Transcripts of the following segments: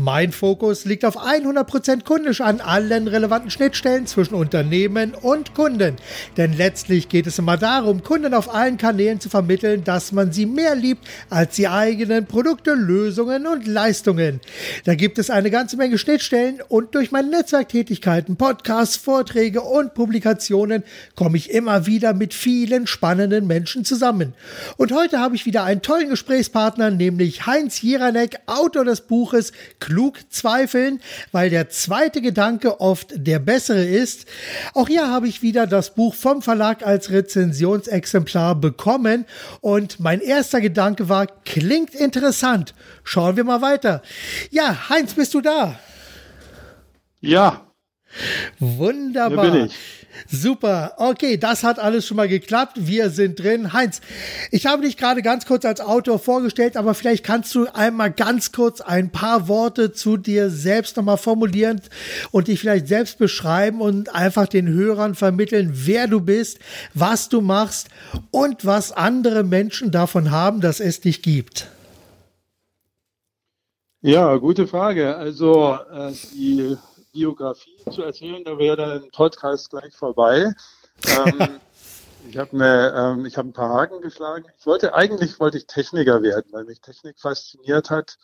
Mein Fokus liegt auf 100% kundisch an allen relevanten Schnittstellen zwischen Unternehmen und Kunden. Denn letztlich geht es immer darum, Kunden auf allen Kanälen zu vermitteln, dass man sie mehr liebt als die eigenen Produkte, Lösungen und Leistungen. Da gibt es eine ganze Menge Schnittstellen und durch meine Netzwerktätigkeiten, Podcasts, Vorträge und Publikationen komme ich immer wieder mit vielen spannenden Menschen zusammen. Und heute habe ich wieder einen tollen Gesprächspartner, nämlich Heinz Jeranek, Autor des Buches klug zweifeln, weil der zweite Gedanke oft der bessere ist. Auch hier habe ich wieder das Buch vom Verlag als Rezensionsexemplar bekommen und mein erster Gedanke war, klingt interessant. Schauen wir mal weiter. Ja, Heinz, bist du da? Ja. Wunderbar. Hier bin ich. Super. Okay, das hat alles schon mal geklappt. Wir sind drin. Heinz, ich habe dich gerade ganz kurz als Autor vorgestellt, aber vielleicht kannst du einmal ganz kurz ein paar Worte zu dir selbst nochmal formulieren und dich vielleicht selbst beschreiben und einfach den Hörern vermitteln, wer du bist, was du machst und was andere Menschen davon haben, dass es dich gibt. Ja, gute Frage. Also äh, die Biografie zu erzählen, da wäre dann ein Podcast gleich vorbei. Ähm, ich habe ähm, ich ein paar Haken geschlagen. Ich wollte eigentlich wollte ich Techniker werden, weil mich Technik fasziniert hat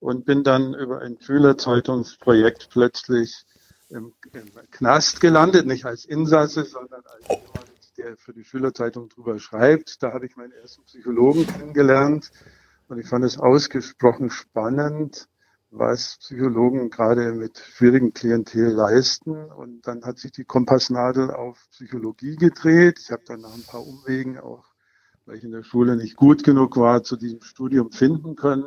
und bin dann über ein Schülerzeitungsprojekt plötzlich im, im Knast gelandet, nicht als Insasse, sondern als jemand, der für die Schülerzeitung drüber schreibt. Da habe ich meinen ersten Psychologen kennengelernt und ich fand es ausgesprochen spannend was Psychologen gerade mit schwierigen Klientel leisten. Und dann hat sich die Kompassnadel auf Psychologie gedreht. Ich habe dann nach ein paar Umwegen auch, weil ich in der Schule nicht gut genug war, zu diesem Studium finden können.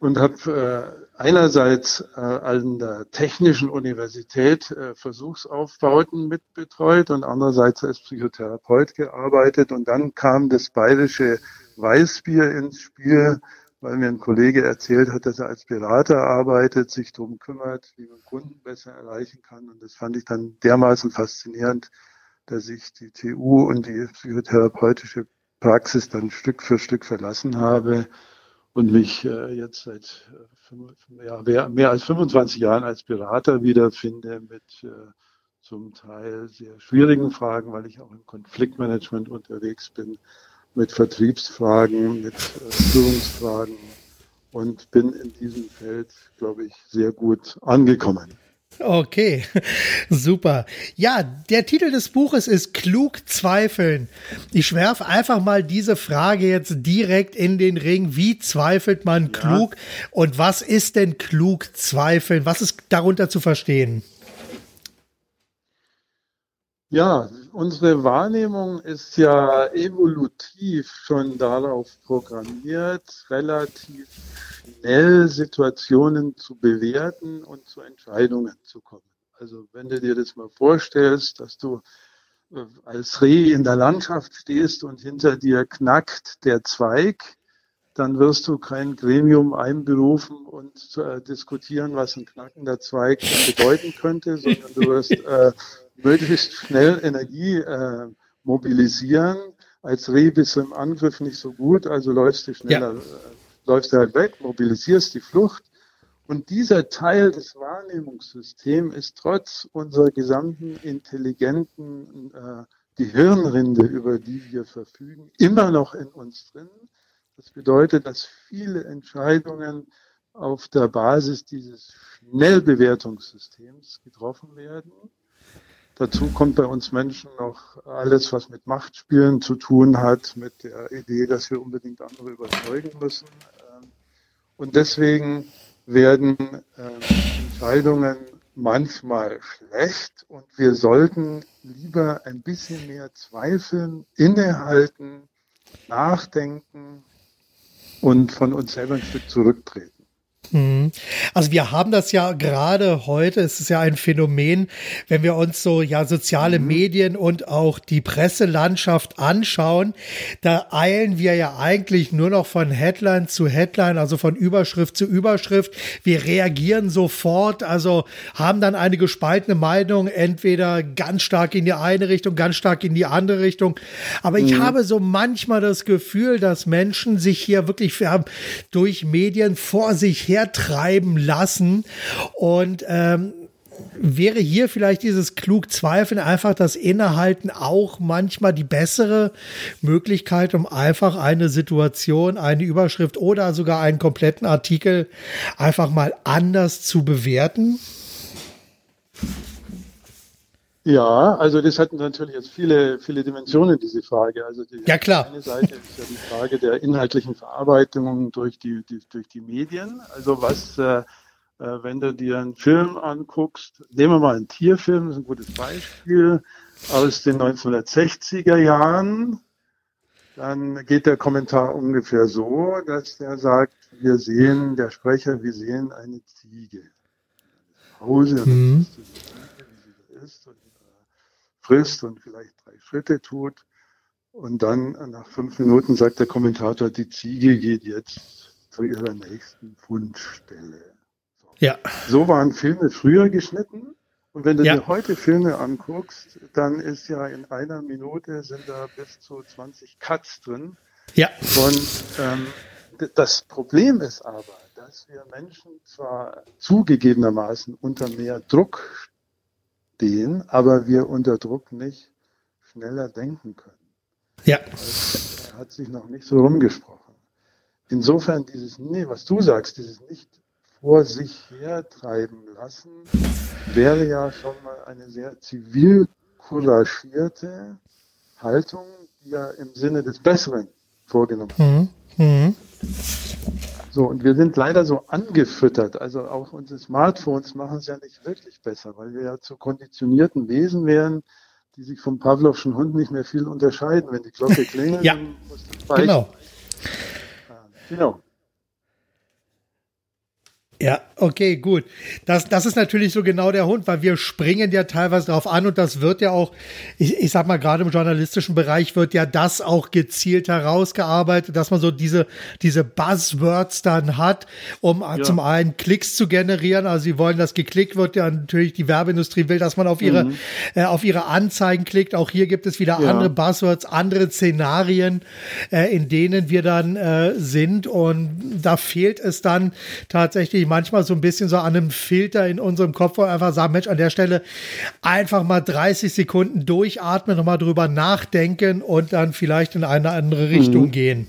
Und habe äh, einerseits äh, an der Technischen Universität äh, Versuchsaufbauten mitbetreut und andererseits als Psychotherapeut gearbeitet. Und dann kam das bayerische Weißbier ins Spiel, weil mir ein Kollege erzählt hat, dass er als Berater arbeitet, sich darum kümmert, wie man Kunden besser erreichen kann. Und das fand ich dann dermaßen faszinierend, dass ich die TU und die psychotherapeutische Praxis dann Stück für Stück verlassen habe und mich äh, jetzt seit äh, mehr als 25 Jahren als Berater wiederfinde mit äh, zum Teil sehr schwierigen Fragen, weil ich auch im Konfliktmanagement unterwegs bin mit Vertriebsfragen, mit äh, Führungsfragen und bin in diesem Feld, glaube ich, sehr gut angekommen. Okay, super. Ja, der Titel des Buches ist Klug zweifeln. Ich schwerfe einfach mal diese Frage jetzt direkt in den Ring. Wie zweifelt man ja. klug? Und was ist denn klug zweifeln? Was ist darunter zu verstehen? Ja, unsere Wahrnehmung ist ja evolutiv schon darauf programmiert, relativ schnell Situationen zu bewerten und zu Entscheidungen zu kommen. Also wenn du dir das mal vorstellst, dass du äh, als Reh in der Landschaft stehst und hinter dir knackt der Zweig, dann wirst du kein Gremium einberufen und äh, diskutieren, was ein knackender Zweig bedeuten könnte, sondern du wirst äh, möglichst schnell Energie äh, mobilisieren. Als Reh bist du im Angriff nicht so gut, also läufst du schneller, ja. äh, läufst du halt weg, mobilisierst die Flucht. Und dieser Teil des Wahrnehmungssystems ist trotz unserer gesamten intelligenten äh, Gehirnrinde, über die wir verfügen, immer noch in uns drin. Das bedeutet, dass viele Entscheidungen auf der Basis dieses Schnellbewertungssystems getroffen werden. Dazu kommt bei uns Menschen noch alles, was mit Machtspielen zu tun hat, mit der Idee, dass wir unbedingt andere überzeugen müssen. Ähm, und deswegen werden ähm, Entscheidungen manchmal schlecht und wir sollten lieber ein bisschen mehr zweifeln, innehalten, nachdenken und von uns selber ein Stück zurücktreten. Mhm. Also wir haben das ja gerade heute, es ist ja ein Phänomen, wenn wir uns so ja soziale mhm. Medien und auch die Presselandschaft anschauen, da eilen wir ja eigentlich nur noch von Headline zu Headline, also von Überschrift zu Überschrift. Wir reagieren sofort, also haben dann eine gespaltene Meinung, entweder ganz stark in die eine Richtung, ganz stark in die andere Richtung. Aber ich mhm. habe so manchmal das Gefühl, dass Menschen sich hier wirklich durch Medien vor sich her treiben lassen. Und ähm, wäre hier vielleicht dieses klug Zweifeln einfach das Innehalten auch manchmal die bessere Möglichkeit, um einfach eine Situation, eine Überschrift oder sogar einen kompletten Artikel einfach mal anders zu bewerten? Ja, also das hat natürlich jetzt viele, viele Dimensionen, diese Frage. Also die ja, klar. eine Seite ist ja die Frage der inhaltlichen Verarbeitung durch die, die durch die Medien. Also was, äh, äh, wenn du dir einen Film anguckst, nehmen wir mal einen Tierfilm, das ist ein gutes Beispiel, aus den 1960er Jahren, dann geht der Kommentar ungefähr so, dass der sagt, wir sehen, der Sprecher, wir sehen eine Ziege. Hause, mhm. ist und frisst und vielleicht drei Schritte tut. Und dann nach fünf Minuten sagt der Kommentator, die Ziege geht jetzt zu ihrer nächsten Fundstelle. So. Ja. So waren Filme früher geschnitten. Und wenn du ja. dir heute Filme anguckst, dann ist ja in einer Minute sind da bis zu 20 Cuts drin. Ja. Und ähm, das Problem ist aber, dass wir Menschen zwar zugegebenermaßen unter mehr Druck stehen, aber wir unter Druck nicht schneller denken können. Ja. Das hat sich noch nicht so rumgesprochen. Insofern dieses, nee, was du sagst, dieses nicht vor sich hertreiben lassen, wäre ja schon mal eine sehr zivil couragierte Haltung, die ja im Sinne des Besseren vorgenommen wird. Mhm. Mhm. So, und wir sind leider so angefüttert. Also auch unsere Smartphones machen es ja nicht wirklich besser, weil wir ja zu konditionierten Wesen wären, die sich vom Pavlovschen Hund nicht mehr viel unterscheiden. Wenn die Glocke klingelt, ja, dann muss das Genau. Genau. Ja, okay, gut. Das, das ist natürlich so genau der Hund, weil wir springen ja teilweise darauf an und das wird ja auch, ich, ich sag mal, gerade im journalistischen Bereich wird ja das auch gezielt herausgearbeitet, dass man so diese, diese Buzzwords dann hat, um ja. zum einen Klicks zu generieren. Also sie wollen, dass geklickt wird, ja natürlich die Werbeindustrie will, dass man auf ihre, mhm. äh, auf ihre Anzeigen klickt. Auch hier gibt es wieder ja. andere Buzzwords, andere Szenarien, äh, in denen wir dann äh, sind und da fehlt es dann tatsächlich manchmal so ein bisschen so an einem Filter in unserem Kopf, wo wir einfach sagen, Mensch, an der Stelle einfach mal 30 Sekunden durchatmen, nochmal drüber nachdenken und dann vielleicht in eine andere Richtung mhm. gehen.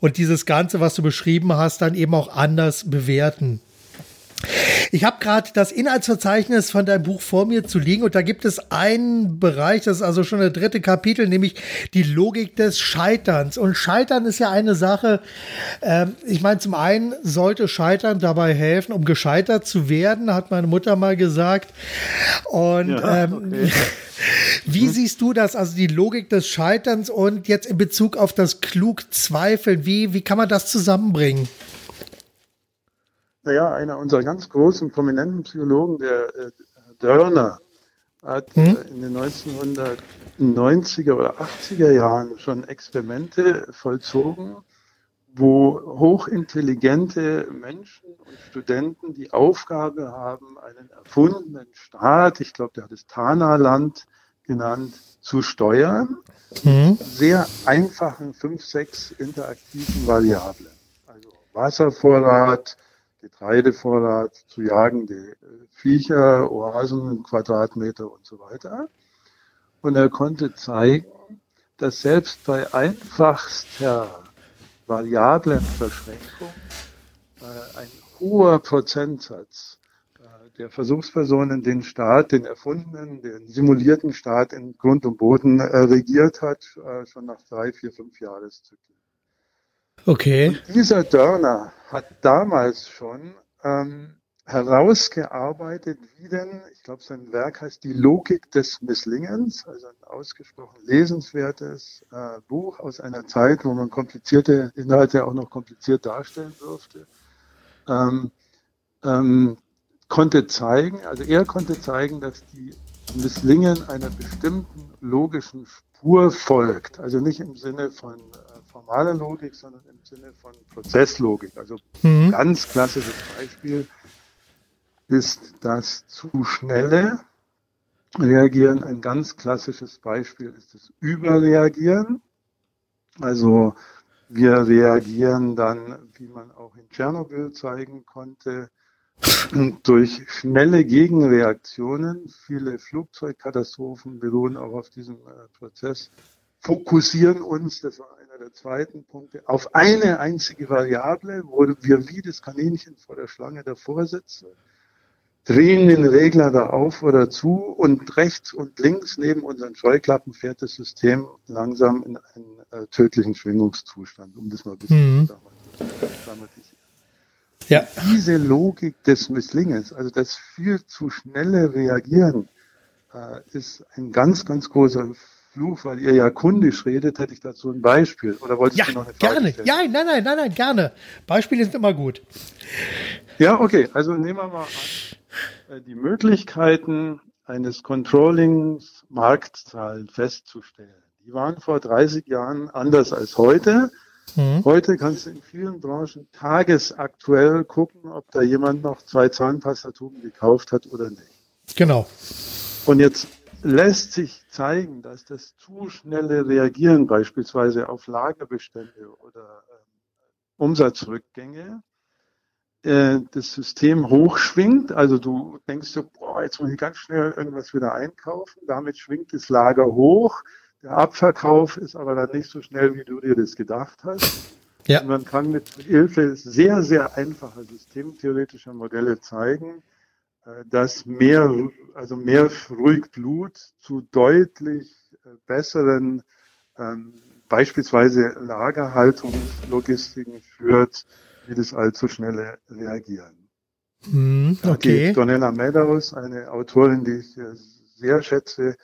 Und dieses Ganze, was du beschrieben hast, dann eben auch anders bewerten. Ich habe gerade das Inhaltsverzeichnis von deinem Buch vor mir zu liegen und da gibt es einen Bereich, das ist also schon der dritte Kapitel, nämlich die Logik des Scheiterns. Und Scheitern ist ja eine Sache, äh, ich meine, zum einen sollte Scheitern dabei helfen, um gescheitert zu werden, hat meine Mutter mal gesagt. Und ja, ähm, okay. Wie hm. siehst du das, also die Logik des Scheiterns und jetzt in Bezug auf das klug Zweifeln, wie, wie kann man das zusammenbringen? Naja, einer unserer ganz großen, prominenten Psychologen, der äh, Dörner, hat hm? äh, in den 1990er oder 80er Jahren schon Experimente vollzogen, wo hochintelligente Menschen und Studenten die Aufgabe haben, einen erfundenen Staat, ich glaube, der hat es Tana-Land genannt, zu steuern. Mhm. Sehr einfachen fünf, sechs interaktiven Variablen. Also Wasservorrat, Getreidevorrat zu jagende äh, Viecher, Oasen, Quadratmeter und so weiter. Und er konnte zeigen, dass selbst bei einfachster Variablenverschränkung äh, ein hoher Prozentsatz äh, der Versuchspersonen den Staat, den erfundenen, den simulierten Staat in Grund und Boden äh, regiert hat, äh, schon nach drei, vier, fünf Jahreszyklen. Okay. Und dieser Dörner hat damals schon ähm, herausgearbeitet, wie denn, ich glaube, sein Werk heißt Die Logik des Misslingens, also ein ausgesprochen lesenswertes äh, Buch aus einer Zeit, wo man komplizierte Inhalte auch noch kompliziert darstellen durfte. ähm, ähm, konnte zeigen, also er konnte zeigen, dass die Misslingen einer bestimmten logischen Spur folgt. Also nicht im Sinne von äh, formaler Logik, sondern im Sinne von Prozesslogik. Also mhm. ganz klassisches Beispiel ist das zu schnelle Reagieren. Ein ganz klassisches Beispiel ist das Überreagieren. Also wir reagieren dann, wie man auch in Tschernobyl zeigen konnte, durch schnelle Gegenreaktionen. Viele Flugzeugkatastrophen beruhen auch auf diesem äh, Prozess. Fokussieren uns, das war der zweiten Punkte, auf eine einzige Variable, wo wir wie das Kaninchen vor der Schlange davor sitzen drehen den Regler da auf oder zu und rechts und links neben unseren Scheuklappen fährt das System langsam in einen äh, tödlichen Schwingungszustand, um das mal ein bisschen mhm. zu dramatisieren. Ja. Diese Logik des Misslingens, also das viel zu schnelle Reagieren, äh, ist ein ganz, ganz großer Fluch, weil ihr ja kundisch redet, hätte ich dazu ein Beispiel. Oder wolltest ja, du noch eine Frage gerne. Stellen? Ja, nein, nein, nein, nein, gerne. Beispiele sind immer gut. Ja, okay. Also nehmen wir mal an, äh, die Möglichkeiten eines Controllings Marktzahlen festzustellen. Die waren vor 30 Jahren anders als heute. Mhm. Heute kannst du in vielen Branchen tagesaktuell gucken, ob da jemand noch zwei Zahnpastatuben gekauft hat oder nicht. Genau. Und jetzt lässt sich zeigen, dass das zu schnelle Reagieren beispielsweise auf Lagerbestände oder äh, Umsatzrückgänge äh, das System hochschwingt. Also du denkst so, boah, jetzt muss ich ganz schnell irgendwas wieder einkaufen. Damit schwingt das Lager hoch. Der Abverkauf ist aber dann nicht so schnell, wie du dir das gedacht hast. Ja. Und man kann mit Hilfe sehr, sehr einfacher systemtheoretischer Modelle zeigen, dass mehr, also mehr ruhig Blut zu deutlich äh, besseren ähm, beispielsweise Lagerhaltungslogistiken führt, wie das allzu schnelle Reagieren. Mm, okay. Die Donella Meadows, eine Autorin, die ich äh, sehr schätze,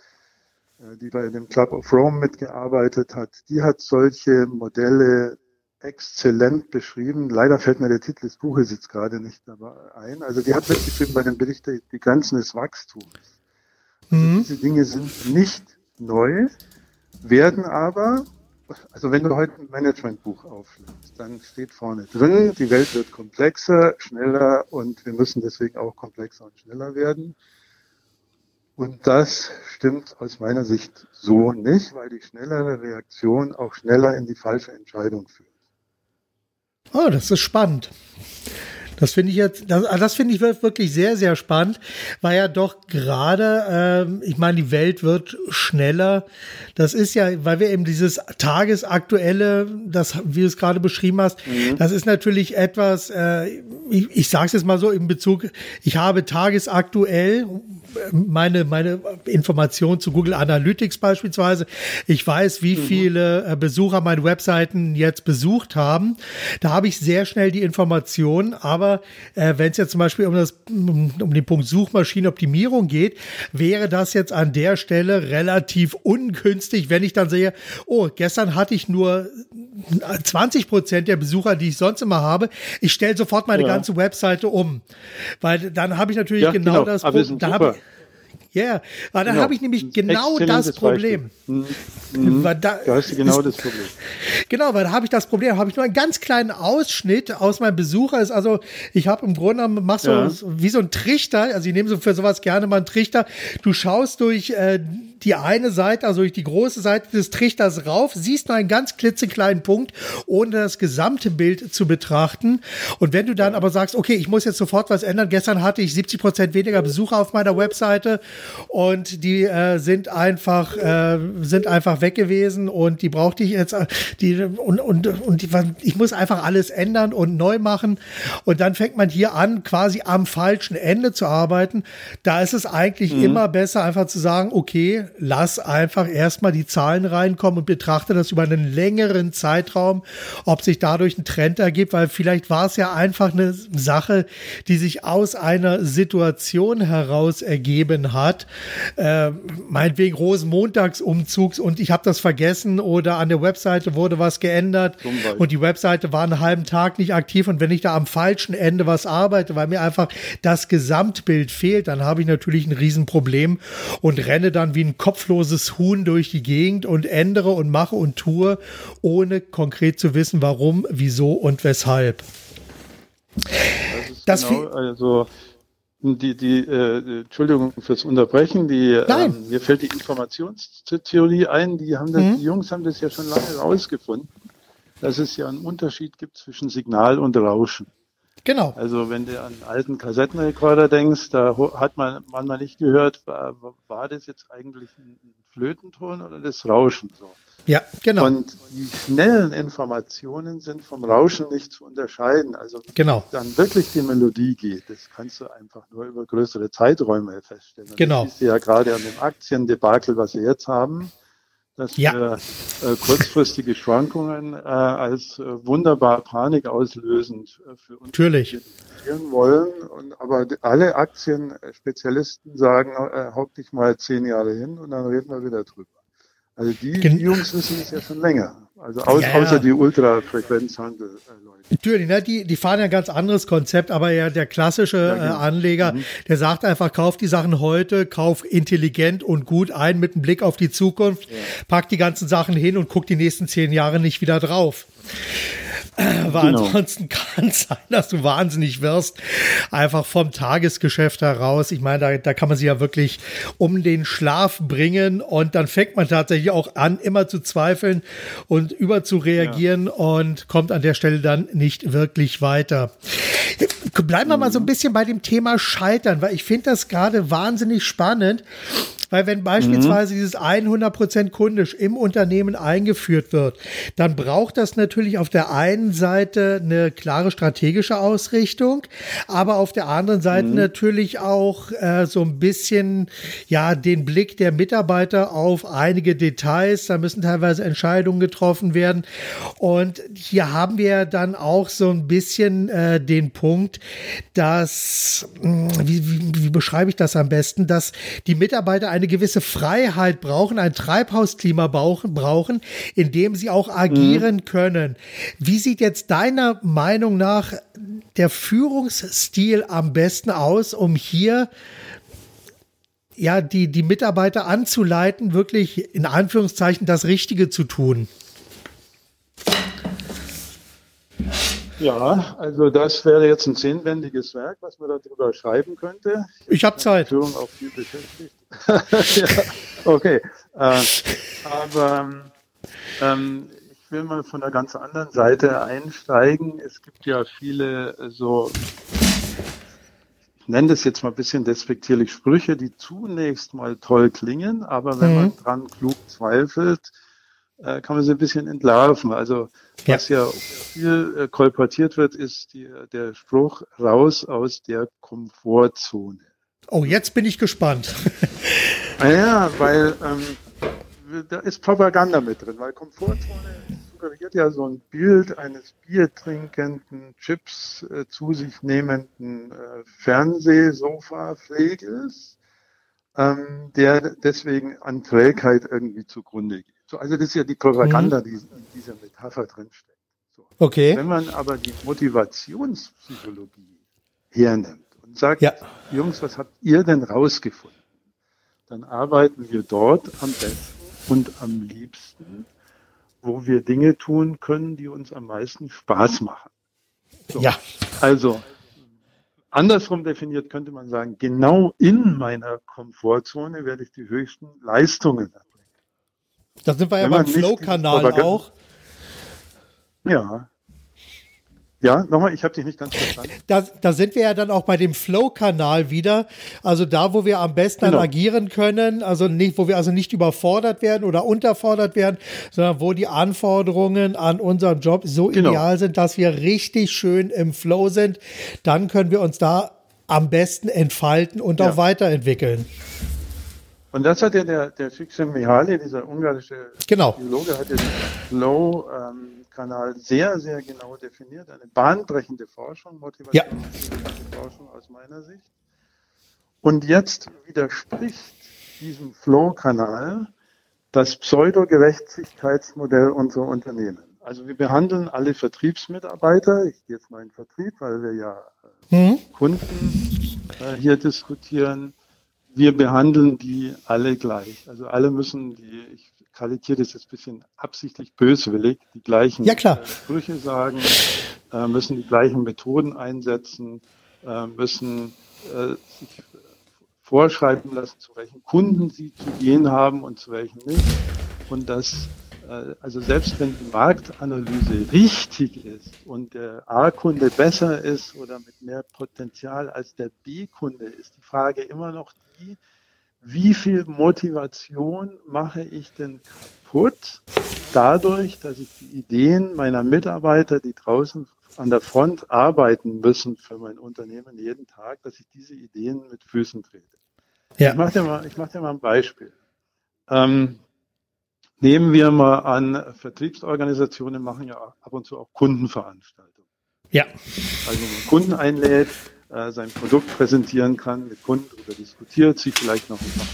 äh, die bei dem Club of Rome mitgearbeitet hat, die hat solche Modelle exzellent beschrieben. Leider fällt mir der Titel des Buches jetzt gerade nicht dabei ein. Also die hat mitgeschrieben bei dem Bericht die Grenzen des Wachstums. Also mhm. Diese Dinge sind nicht neu, werden aber also wenn du heute ein Managementbuch aufschlägst, dann steht vorne drin, die Welt wird komplexer, schneller und wir müssen deswegen auch komplexer und schneller werden. Und das stimmt aus meiner Sicht so nicht, weil die schnellere Reaktion auch schneller in die falsche Entscheidung führt. Oh, das ist spannend. Das finde ich jetzt, das, das finde ich wirklich sehr, sehr spannend, weil ja doch gerade, ähm, ich meine, die Welt wird schneller. Das ist ja, weil wir eben dieses tagesaktuelle, das, wie du es gerade beschrieben hast, mhm. das ist natürlich etwas, äh, ich, ich sage es jetzt mal so in Bezug, ich habe tagesaktuell meine, meine Informationen zu Google Analytics beispielsweise. Ich weiß, wie mhm. viele äh, Besucher meine Webseiten jetzt besucht haben. Da habe ich sehr schnell die Informationen, aber aber äh, wenn es jetzt zum Beispiel um, das, um, um den Punkt Suchmaschinenoptimierung geht, wäre das jetzt an der Stelle relativ ungünstig, wenn ich dann sehe, oh, gestern hatte ich nur 20 Prozent der Besucher, die ich sonst immer habe. Ich stelle sofort meine ja. ganze Webseite um, weil dann habe ich natürlich ja, genau, genau, das Problem. Da ja, yeah. weil dann genau. habe ich nämlich genau das Problem. Mhm. Mhm. Da, da hast du genau das Problem. Genau, weil da habe ich das Problem, habe ich nur einen ganz kleinen Ausschnitt aus meinem Besucher. Ist also, ich habe im Grunde genommen, mach so ja. wie so ein Trichter, also ich nehme so für sowas gerne mal einen Trichter. Du schaust durch äh, die eine Seite, also durch die große Seite des Trichters rauf, siehst nur einen ganz klitzekleinen Punkt, ohne das gesamte Bild zu betrachten. Und wenn du dann aber sagst, okay, ich muss jetzt sofort was ändern, gestern hatte ich 70 Prozent weniger Besucher auf meiner Webseite und die äh, sind einfach äh, sind einfach weg gewesen und die brauchte ich jetzt die und und und die, ich muss einfach alles ändern und neu machen und dann fängt man hier an quasi am falschen Ende zu arbeiten. Da ist es eigentlich mhm. immer besser einfach zu sagen, okay, lass einfach erstmal die Zahlen reinkommen und betrachte das über einen längeren Zeitraum, ob sich dadurch ein Trend ergibt, weil vielleicht war es ja einfach eine Sache, die sich aus einer Situation heraus ergeben hat. Äh, meinetwegen Rosenmontagsumzugs und ich habe das vergessen oder an der Webseite wurde was geändert und die Webseite war einen halben Tag nicht aktiv und wenn ich da am falschen Ende was arbeite, weil mir einfach das Gesamtbild fehlt, dann habe ich natürlich ein Riesenproblem und renne dann wie ein kopfloses Huhn durch die Gegend und ändere und mache und tue, ohne konkret zu wissen, warum, wieso und weshalb. Das das genau, also die, die, äh, Entschuldigung fürs Unterbrechen, die, äh, mir fällt die Informationstheorie ein, die haben das, mhm. die Jungs haben das ja schon lange rausgefunden, dass es ja einen Unterschied gibt zwischen Signal und Rauschen. Genau. Also wenn du an alten Kassettenrekorder denkst, da hat man manchmal nicht gehört, war, war das jetzt eigentlich ein Flötenton oder das Rauschen so. Ja, genau. Und die schnellen Informationen sind vom Rauschen nicht zu unterscheiden. Also genau. dann wirklich die Melodie geht, das kannst du einfach nur über größere Zeiträume feststellen. Genau. Das siehst du ja gerade an dem Aktiendebakel, was wir jetzt haben dass ja. wir äh, kurzfristige Schwankungen äh, als äh, wunderbar panikauslösend äh, für uns Natürlich. wollen. Und, aber alle Aktienspezialisten sagen, äh, hock dich mal zehn Jahre hin und dann reden wir wieder drüber. Also die, die Jungs wissen es ja schon länger. Also aus, ja, außer die Ultrafrequenzhandel-Leute. Natürlich, ne? die, die fahren ja ein ganz anderes Konzept, aber ja der klassische ja, genau. äh, Anleger, mhm. der sagt einfach, kauf die Sachen heute, kauf intelligent und gut ein mit einem Blick auf die Zukunft, ja. pack die ganzen Sachen hin und guck die nächsten zehn Jahre nicht wieder drauf. Aber genau. ansonsten kann es sein, dass du wahnsinnig wirst, einfach vom Tagesgeschäft heraus. Ich meine, da, da kann man sich ja wirklich um den Schlaf bringen und dann fängt man tatsächlich auch an, immer zu zweifeln und über zu reagieren ja. und kommt an der Stelle dann nicht wirklich weiter. Bleiben wir mal so ein mhm. bisschen bei dem Thema Scheitern, weil ich finde das gerade wahnsinnig spannend. Weil wenn beispielsweise mhm. dieses 100% kundisch im Unternehmen eingeführt wird, dann braucht das natürlich auf der einen Seite eine klare strategische Ausrichtung, aber auf der anderen Seite mhm. natürlich auch äh, so ein bisschen ja den Blick der Mitarbeiter auf einige Details. Da müssen teilweise Entscheidungen getroffen werden. Und hier haben wir dann auch so ein bisschen äh, den Punkt, dass, wie, wie, wie beschreibe ich das am besten, dass die Mitarbeiter eine gewisse Freiheit brauchen, ein Treibhausklima brauchen, in dem sie auch agieren mhm. können. Wie sieht jetzt deiner Meinung nach der Führungsstil am besten aus, um hier ja, die, die Mitarbeiter anzuleiten, wirklich in Anführungszeichen das Richtige zu tun? Ja, also das wäre jetzt ein zehnwendiges Werk, was man darüber schreiben könnte. Ich, ich habe Zeit. Führung auch viel beschäftigt. ja, okay. Äh, aber ähm, ich will mal von der ganz anderen Seite einsteigen. Es gibt ja viele äh, so, ich nenne das jetzt mal ein bisschen despektierlich Sprüche, die zunächst mal toll klingen, aber wenn mhm. man dran klug zweifelt, äh, kann man sie ein bisschen entlarven. Also was ja, ja viel äh, kolportiert wird, ist die, der Spruch raus aus der Komfortzone. Oh, jetzt bin ich gespannt. Ah ja, weil ähm, da ist Propaganda mit drin, weil Komfortzone suggeriert ja so ein Bild eines biertrinkenden, Chips äh, zu sich nehmenden äh, Fernsehsofa-Pflegels, ähm, der deswegen an Trägheit irgendwie zugrunde geht. So, also das ist ja die Propaganda, mhm. die in dieser Metapher drinsteckt. So. Okay. Wenn man aber die Motivationspsychologie hernimmt und sagt, ja. Jungs, was habt ihr denn rausgefunden? Dann arbeiten wir dort am besten und am liebsten, wo wir Dinge tun können, die uns am meisten Spaß machen. So. Ja. Also, andersrum definiert könnte man sagen, genau in meiner Komfortzone werde ich die höchsten Leistungen erbringen. Da sind wir ja beim Flow-Kanal auch. Ja. Ja, nochmal, ich habe dich nicht ganz verstanden. Da, da sind wir ja dann auch bei dem Flow-Kanal wieder. Also da, wo wir am besten genau. agieren können, also nicht, wo wir also nicht überfordert werden oder unterfordert werden, sondern wo die Anforderungen an unseren Job so genau. ideal sind, dass wir richtig schön im Flow sind. Dann können wir uns da am besten entfalten und ja. auch weiterentwickeln. Und das hat ja der, der Csikszentmihalyi, dieser ungarische genau. Biologe, hat ja den Flow-Kanal ähm, sehr, sehr genau definiert. Eine bahnbrechende Forschung, Motivationsforschung ja. aus meiner Sicht. Und jetzt widerspricht diesem Flow-Kanal das Pseudo-Gerechtigkeitsmodell unserer Unternehmen. Also wir behandeln alle Vertriebsmitarbeiter, ich gehe jetzt mal in Vertrieb, weil wir ja mhm. Kunden äh, hier diskutieren, wir behandeln die alle gleich. Also alle müssen die, ich kalikiere das jetzt ein bisschen absichtlich böswillig, die gleichen ja, klar. Sprüche sagen, äh, müssen die gleichen Methoden einsetzen, äh, müssen äh, sich vorschreiben lassen, zu welchen Kunden sie zu gehen haben und zu welchen nicht. Und das also selbst wenn die Marktanalyse richtig ist und der A-Kunde besser ist oder mit mehr Potenzial als der B-Kunde, ist die Frage immer noch die, wie viel Motivation mache ich denn kaputt dadurch, dass ich die Ideen meiner Mitarbeiter, die draußen an der Front arbeiten müssen für mein Unternehmen jeden Tag, dass ich diese Ideen mit Füßen trete. Ja. Ich mache dir, mal, ich mach dir mal ein Beispiel. Ähm, Nehmen wir mal an, Vertriebsorganisationen machen ja ab und zu auch Kundenveranstaltungen. Ja. Also wenn man Kunden einlädt, äh, sein Produkt präsentieren kann, mit Kunden darüber diskutiert, sich vielleicht noch ein paar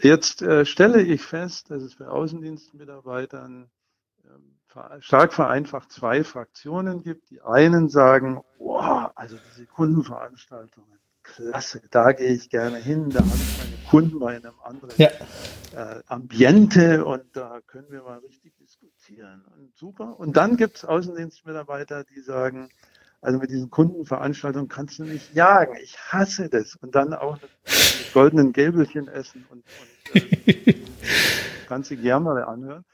Jetzt äh, stelle ich fest, dass es bei Außendienstmitarbeitern äh, stark vereinfacht zwei Fraktionen gibt. Die einen sagen, wow, also diese Kundenveranstaltungen, klasse, da gehe ich gerne hin, da habe ich meine Kunden bei einem anderen ja. äh, Ambiente und da können wir mal richtig diskutieren und super. Und dann gibt es Außendienstmitarbeiter, die sagen, also mit diesen Kundenveranstaltungen kannst du nicht jagen, ich hasse das. Und dann auch mit goldenen Gäbelchen essen und, und äh, ganze Germale anhören.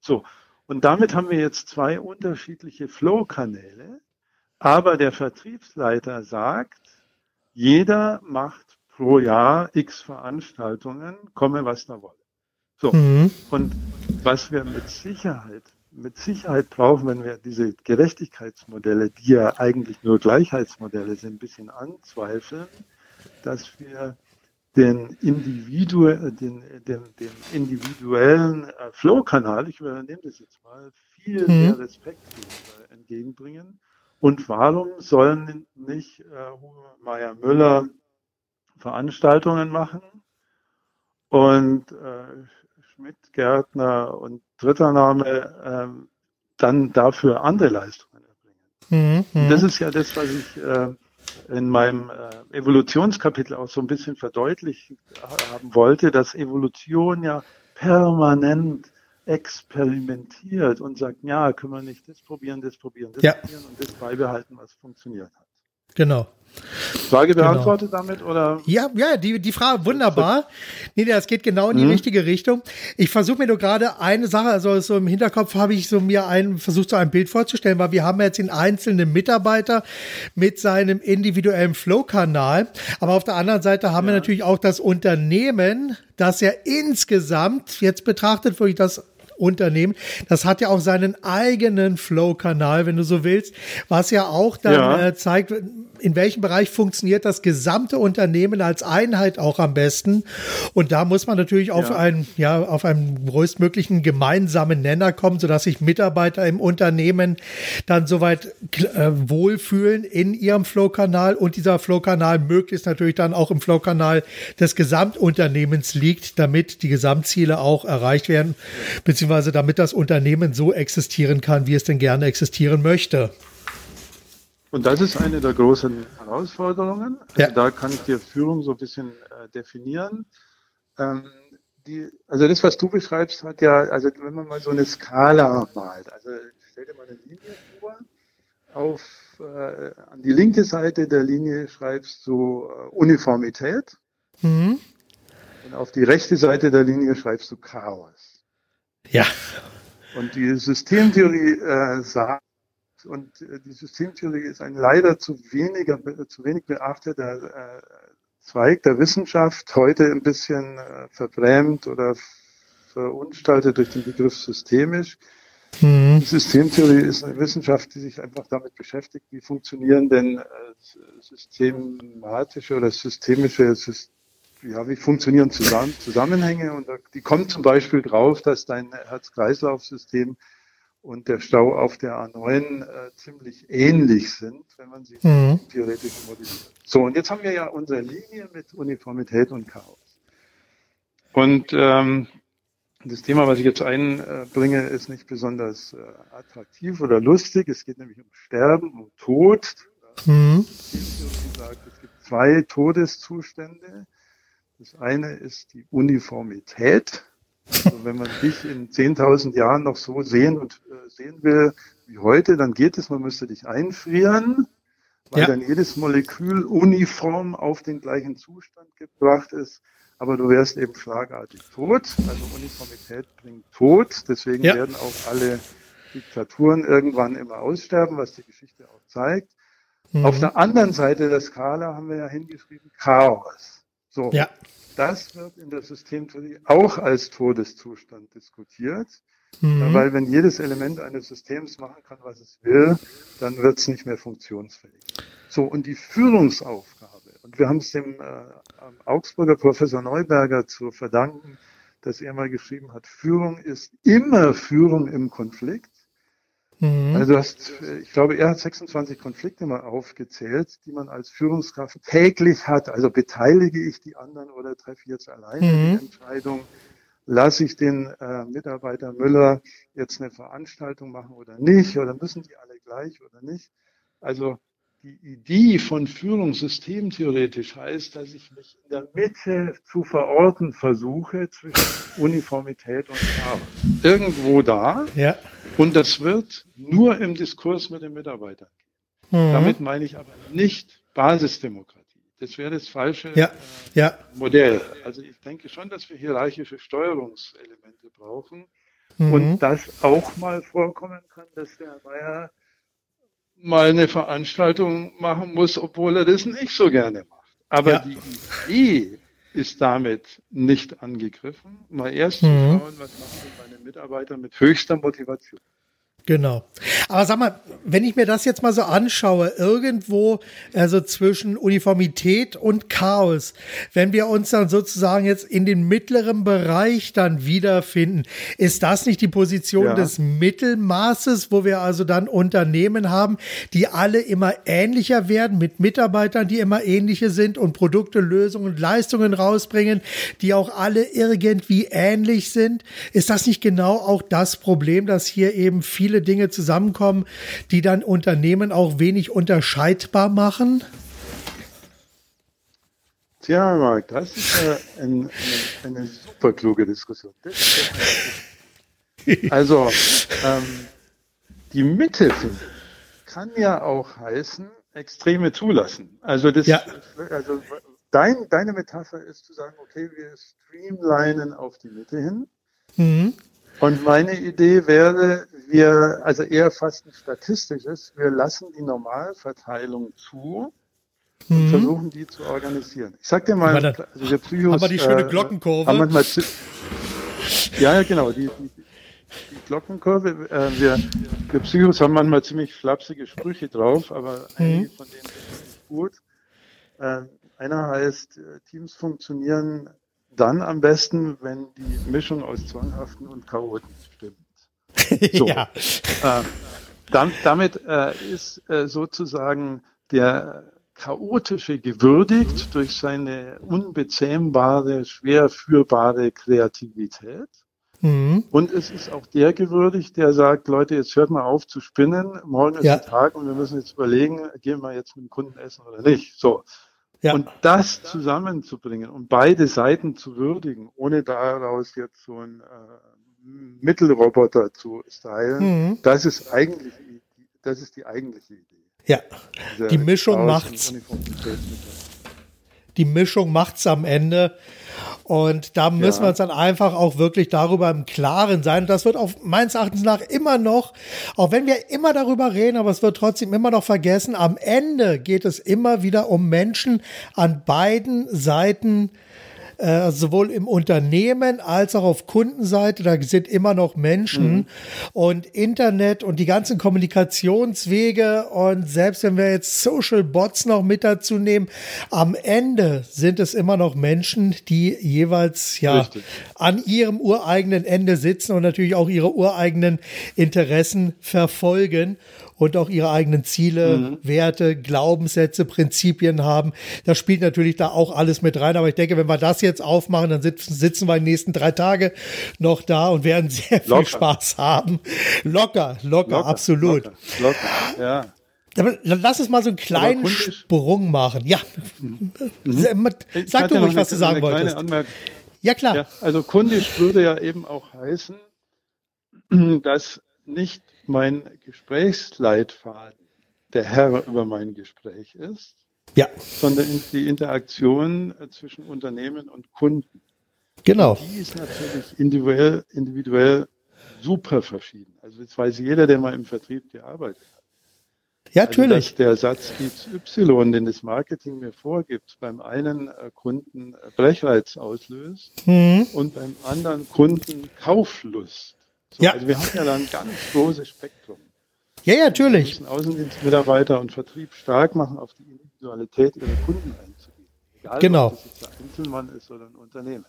So, und damit haben wir jetzt zwei unterschiedliche Flow-Kanäle. Aber der Vertriebsleiter sagt, jeder macht pro Jahr x Veranstaltungen, komme was da wolle. So. Mhm. Und was wir mit Sicherheit, mit Sicherheit brauchen, wenn wir diese Gerechtigkeitsmodelle, die ja eigentlich nur Gleichheitsmodelle sind, ein bisschen anzweifeln, dass wir den, Individu den, den, den individuellen äh, Flow-Kanal, ich übernehme das jetzt mal, viel mhm. mehr Respekt entgegenbringen und warum sollen nicht äh, Meier Müller Veranstaltungen machen und äh, Schmidt, Gärtner und dritter Name äh, dann dafür andere Leistungen erbringen? Mhm, mhm, das ist ja das, was ich äh, in meinem äh, Evolutionskapitel auch so ein bisschen verdeutlicht haben wollte, dass Evolution ja permanent experimentiert und sagt, ja, können wir nicht das probieren, das probieren, das ja. probieren und das beibehalten, was funktioniert hat. Genau. Frage beantwortet genau. damit oder? Ja, ja, die, die Frage wunderbar. Nee, das geht genau in die mhm. richtige Richtung. Ich versuche mir nur gerade eine Sache, also so im Hinterkopf habe ich so mir ein, versucht so ein Bild vorzustellen, weil wir haben jetzt den einzelnen Mitarbeiter mit seinem individuellen Flow-Kanal. Aber auf der anderen Seite haben ja. wir natürlich auch das Unternehmen, das ja insgesamt jetzt betrachtet, wo ich das Unternehmen. Das hat ja auch seinen eigenen Flow-Kanal, wenn du so willst, was ja auch dann ja. Äh, zeigt, in welchem Bereich funktioniert das gesamte Unternehmen als Einheit auch am besten. Und da muss man natürlich auf ja. einen, ja, auf einen größtmöglichen gemeinsamen Nenner kommen, sodass sich Mitarbeiter im Unternehmen dann soweit äh, wohlfühlen in ihrem Flow-Kanal und dieser Flow-Kanal möglichst natürlich dann auch im Flow-Kanal des Gesamtunternehmens liegt, damit die Gesamtziele auch erreicht werden, beziehungsweise damit das Unternehmen so existieren kann, wie es denn gerne existieren möchte. Und das ist eine der großen Herausforderungen. Also ja. Da kann ich die Führung so ein bisschen äh, definieren. Ähm, die, also das, was du beschreibst, hat ja, also wenn man mal so eine Skala malt, also stell dir mal eine Linie vor, auf äh, an die linke Seite der Linie schreibst du äh, Uniformität mhm. und auf die rechte Seite der Linie schreibst du Chaos. Ja. Und die Systemtheorie äh, sagt, und äh, die Systemtheorie ist ein leider zu weniger, zu wenig beachteter äh, Zweig der Wissenschaft, heute ein bisschen äh, verbrämt oder verunstaltet durch den Begriff systemisch. Mhm. Die Systemtheorie ist eine Wissenschaft, die sich einfach damit beschäftigt, wie funktionieren denn äh, systematische oder systemische ja, wie funktionieren Zusammen Zusammenhänge und da, die kommen zum Beispiel drauf, dass dein Herz-Kreislauf-System und der Stau auf der A9 äh, ziemlich ähnlich sind, wenn man sie mhm. theoretisch modelliert. So, und jetzt haben wir ja unsere Linie mit Uniformität und Chaos. Und ähm, das Thema, was ich jetzt einbringe, ist nicht besonders äh, attraktiv oder lustig. Es geht nämlich um Sterben, um Tod. Mhm. Es gibt zwei Todeszustände. Das eine ist die Uniformität. Also wenn man dich in 10.000 Jahren noch so sehen und äh, sehen will wie heute, dann geht es, man müsste dich einfrieren, weil ja. dann jedes Molekül uniform auf den gleichen Zustand gebracht ist aber du wärst eben schlagartig tot. Also Uniformität bringt Tod. Deswegen ja. werden auch alle Diktaturen irgendwann immer aussterben, was die Geschichte auch zeigt. Mhm. Auf der anderen Seite der Skala haben wir ja hingeschrieben Chaos. So. Ja. Das wird in der Systemtheorie auch als Todeszustand diskutiert. Mhm. Weil wenn jedes Element eines Systems machen kann, was es will, dann wird es nicht mehr funktionsfähig. So, und die Führungsaufgabe und wir haben es dem äh, Augsburger Professor Neuberger zu verdanken, dass er mal geschrieben hat, Führung ist immer Führung im Konflikt. Mhm. Also du hast, ich glaube, er hat 26 Konflikte mal aufgezählt, die man als Führungskraft täglich hat. Also beteilige ich die anderen oder treffe ich jetzt alleine mhm. die Entscheidung? Lasse ich den äh, Mitarbeiter Müller jetzt eine Veranstaltung machen oder nicht? Oder müssen die alle gleich oder nicht? Also die Idee von Führungssystem theoretisch heißt, dass ich mich in der Mitte zu verorten versuche zwischen Uniformität und Chaos. Irgendwo da. Ja. Und das wird nur im Diskurs mit den Mitarbeitern. Mhm. Damit meine ich aber nicht Basisdemokratie. Das wäre das falsche ja. Äh, ja. Modell. Also ich denke schon, dass wir hierarchische Steuerungselemente brauchen. Mhm. Und das auch mal vorkommen kann, dass der Meier mal eine Veranstaltung machen muss, obwohl er das nicht so gerne macht. Aber ja. die Idee ist damit nicht angegriffen. Mal erst mhm. zu schauen, was machen meine Mitarbeiter mit höchster Motivation. Genau. Aber sag mal, wenn ich mir das jetzt mal so anschaue, irgendwo also zwischen Uniformität und Chaos, wenn wir uns dann sozusagen jetzt in den mittleren Bereich dann wiederfinden, ist das nicht die Position ja. des Mittelmaßes, wo wir also dann Unternehmen haben, die alle immer ähnlicher werden, mit Mitarbeitern, die immer ähnliche sind und Produkte, Lösungen und Leistungen rausbringen, die auch alle irgendwie ähnlich sind? Ist das nicht genau auch das Problem, dass hier eben viele viele Dinge zusammenkommen, die dann Unternehmen auch wenig unterscheidbar machen? Tja, Marc, das ist äh, ein, eine, eine, super kluge Diskussion. also, ähm, die Mitte kann ja auch heißen, Extreme zulassen. Also, das, ja. also dein, deine Metapher ist zu sagen, okay, wir streamlinen auf die Mitte hin. Mhm. Und meine Idee wäre, wir, also eher fast ein statistisches, wir lassen die Normalverteilung zu und mhm. versuchen die zu organisieren. Ich sag dir mal, dann, also der Psychos, haben wir die schöne äh, Glockenkurve? Haben manchmal, ja, ja, genau, die, die, die Glockenkurve. Äh, wir, wir Psychos haben manchmal ziemlich flapsige Sprüche drauf, aber mhm. einige von denen sind gut. Äh, einer heißt, äh, Teams funktionieren dann am besten, wenn die Mischung aus Zwanghaften und Chaoten stimmt. So. ja. Äh, dann, damit äh, ist äh, sozusagen der chaotische gewürdigt durch seine unbezähmbare, schwer führbare Kreativität. Mhm. Und es ist auch der gewürdigt, der sagt, Leute, jetzt hört mal auf zu spinnen, morgen ist ja. der Tag und wir müssen jetzt überlegen, gehen wir jetzt mit dem Kunden essen oder nicht. So. Ja. Und das zusammenzubringen und beide Seiten zu würdigen, ohne daraus jetzt so ein äh, Mittelroboter zu stylen, mhm. das ist eigentlich, das ist die eigentliche Idee. Ja, die Mischung macht's. Die Mischung macht's am Ende. Und da müssen ja. wir uns dann einfach auch wirklich darüber im Klaren sein. Das wird auch meines Erachtens nach immer noch, auch wenn wir immer darüber reden, aber es wird trotzdem immer noch vergessen, am Ende geht es immer wieder um Menschen an beiden Seiten äh, sowohl im Unternehmen als auch auf Kundenseite, da sind immer noch Menschen mhm. und Internet und die ganzen Kommunikationswege und selbst wenn wir jetzt Social Bots noch mit dazu nehmen, am Ende sind es immer noch Menschen, die jeweils ja Richtig. an ihrem ureigenen Ende sitzen und natürlich auch ihre ureigenen Interessen verfolgen und auch ihre eigenen Ziele, mhm. Werte, Glaubenssätze, Prinzipien haben. Das spielt natürlich da auch alles mit rein. Aber ich denke, wenn wir das jetzt aufmachen, dann sitzen, sitzen wir die nächsten drei Tage noch da und werden sehr viel locker. Spaß haben. Locker, locker, locker absolut. Locker, locker, ja. Aber lass uns mal so einen kleinen Sprung machen. Ja. Mhm. Sag du ruhig, was du sagen wolltest. Ja, klar. Ja, also kundisch würde ja eben auch heißen, dass nicht mein Gesprächsleitfaden der Herr über mein Gespräch ist, ja. sondern die Interaktion äh, zwischen Unternehmen und Kunden. Genau. Die ist natürlich individuell, individuell super verschieden. Also jetzt weiß jeder, der mal im Vertrieb gearbeitet hat. Ja, also, natürlich. Dass der Satz Y, den das Marketing mir vorgibt, beim einen äh, Kunden äh, Brechreiz auslöst mhm. und beim anderen Kunden Kauflust. So, ja. Also wir haben ja da ein ganz großes Spektrum. Ja, ja, natürlich. Wir müssen Außendienstmitarbeiter und Vertrieb stark machen, auf die Individualität ihrer Kunden einzugehen. Egal, genau. ob das jetzt ein Einzelmann ist oder ein Unternehmen.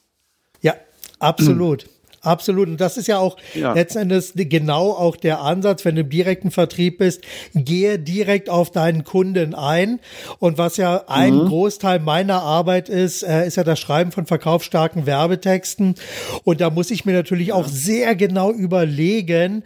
Ja, absolut. Absolut. Und das ist ja auch ja. letzten Endes genau auch der Ansatz, wenn du im direkten Vertrieb bist, gehe direkt auf deinen Kunden ein. Und was ja ein mhm. Großteil meiner Arbeit ist, äh, ist ja das Schreiben von verkaufsstarken Werbetexten. Und da muss ich mir natürlich ja. auch sehr genau überlegen,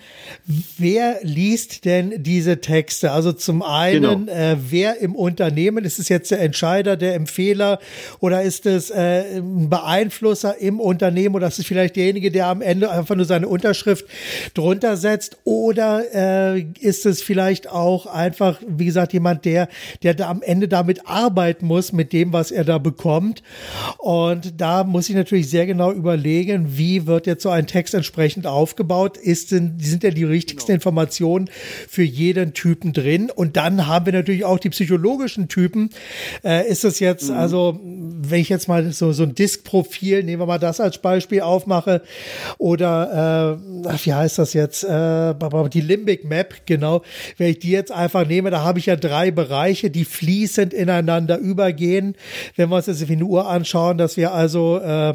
wer liest denn diese Texte? Also zum einen, genau. äh, wer im Unternehmen, ist es jetzt der Entscheider, der Empfehler oder ist es äh, ein Beeinflusser im Unternehmen oder ist es vielleicht derjenige, der am Ende einfach nur seine Unterschrift drunter setzt? Oder äh, ist es vielleicht auch einfach, wie gesagt, jemand, der, der da am Ende damit arbeiten muss, mit dem, was er da bekommt? Und da muss ich natürlich sehr genau überlegen, wie wird jetzt so ein Text entsprechend aufgebaut? Ist denn, sind ja die wichtigsten genau. Informationen für jeden Typen drin? Und dann haben wir natürlich auch die psychologischen Typen. Äh, ist es jetzt, mhm. also, wenn ich jetzt mal so, so ein Disk-Profil, nehmen wir mal das als Beispiel aufmache, oder äh, wie heißt das jetzt? Äh, die Limbic Map, genau. Wenn ich die jetzt einfach nehme, da habe ich ja drei Bereiche, die fließend ineinander übergehen. Wenn wir uns wie eine Uhr anschauen, dass wir also äh,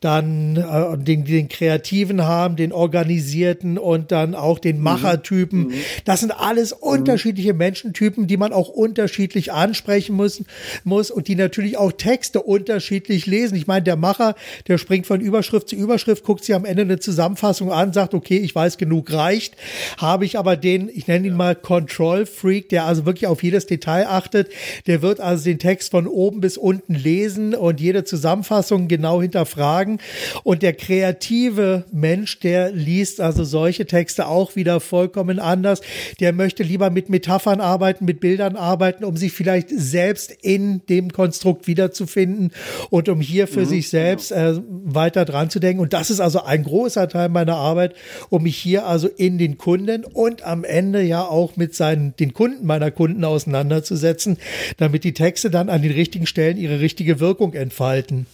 dann äh, den, den Kreativen haben, den Organisierten und dann auch den mhm. Machertypen. Mhm. Das sind alles mhm. unterschiedliche Menschentypen, die man auch unterschiedlich ansprechen muss, muss und die natürlich auch Texte unterschiedlich lesen. Ich meine, der Macher, der springt von Überschrift zu Überschrift, guckt sich am Ende eine Zusammenfassung an, sagt, okay, ich weiß genug, reicht. Habe ich aber den, ich nenne ihn mal Control Freak, der also wirklich auf jedes Detail achtet, der wird also den Text von oben bis unten lesen und jede Zusammenfassung genau hinterfragen. Und der kreative Mensch, der liest also solche Texte auch wieder vollkommen anders. Der möchte lieber mit Metaphern arbeiten, mit Bildern arbeiten, um sich vielleicht selbst in dem Konstrukt wiederzufinden und um hier für mhm, sich selbst genau. äh, weiter dran zu denken. Und das ist also ein großer Teil meiner Arbeit, um mich hier also in den Kunden und am Ende ja auch mit seinen, den Kunden meiner Kunden auseinanderzusetzen, damit die Texte dann an den richtigen Stellen ihre richtige Wirkung entfalten.